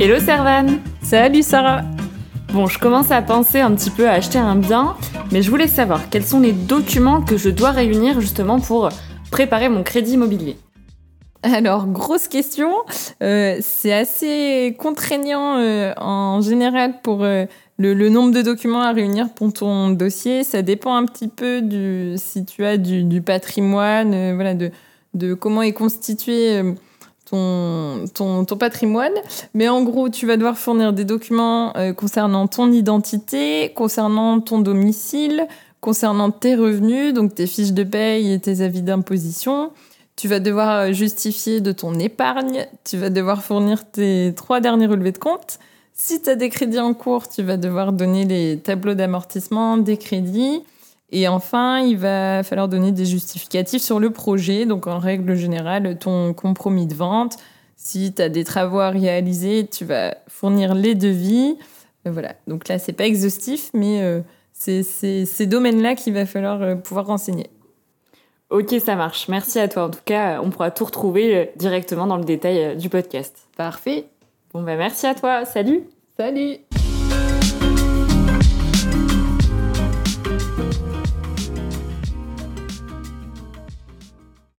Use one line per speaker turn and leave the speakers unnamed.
Hello Servan
Salut Sarah
Bon, je commence à penser un petit peu à acheter un bien, mais je voulais savoir quels sont les documents que je dois réunir justement pour préparer mon crédit immobilier.
Alors, grosse question. Euh, c'est assez contraignant euh, en général pour euh, le, nombre de documents à réunir pour ton dossier. Ça dépend un petit peu du si tu as du, patrimoine, voilà, de, de comment est constitué ton, ton, patrimoine. Mais en gros, tu vas devoir fournir des documents concernant ton identité, concernant ton domicile, concernant tes revenus, donc tes fiches de paye et tes avis d'imposition tu vas devoir euh, justifier de ton épargne, tu vas devoir fournir tes trois derniers relevés de compte. Si tu as des crédits en cours, tu vas devoir donner les tableaux d'amortissement, des crédits. Et enfin, il va falloir donner des justificatifs sur le projet. Donc, en règle générale, ton compromis de vente. Si tu as des travaux à réaliser, tu vas fournir les devis. Euh, voilà. Donc là, c'est pas exhaustif, mais euh, c'est ces domaines-là qu'il va falloir pouvoir renseigner.
Ok, ça marche. Merci à toi. En tout cas, on pourra tout retrouver euh, directement dans le détail euh, du podcast.
Parfait.
Bon, bah merci à toi. Salut.
Salut.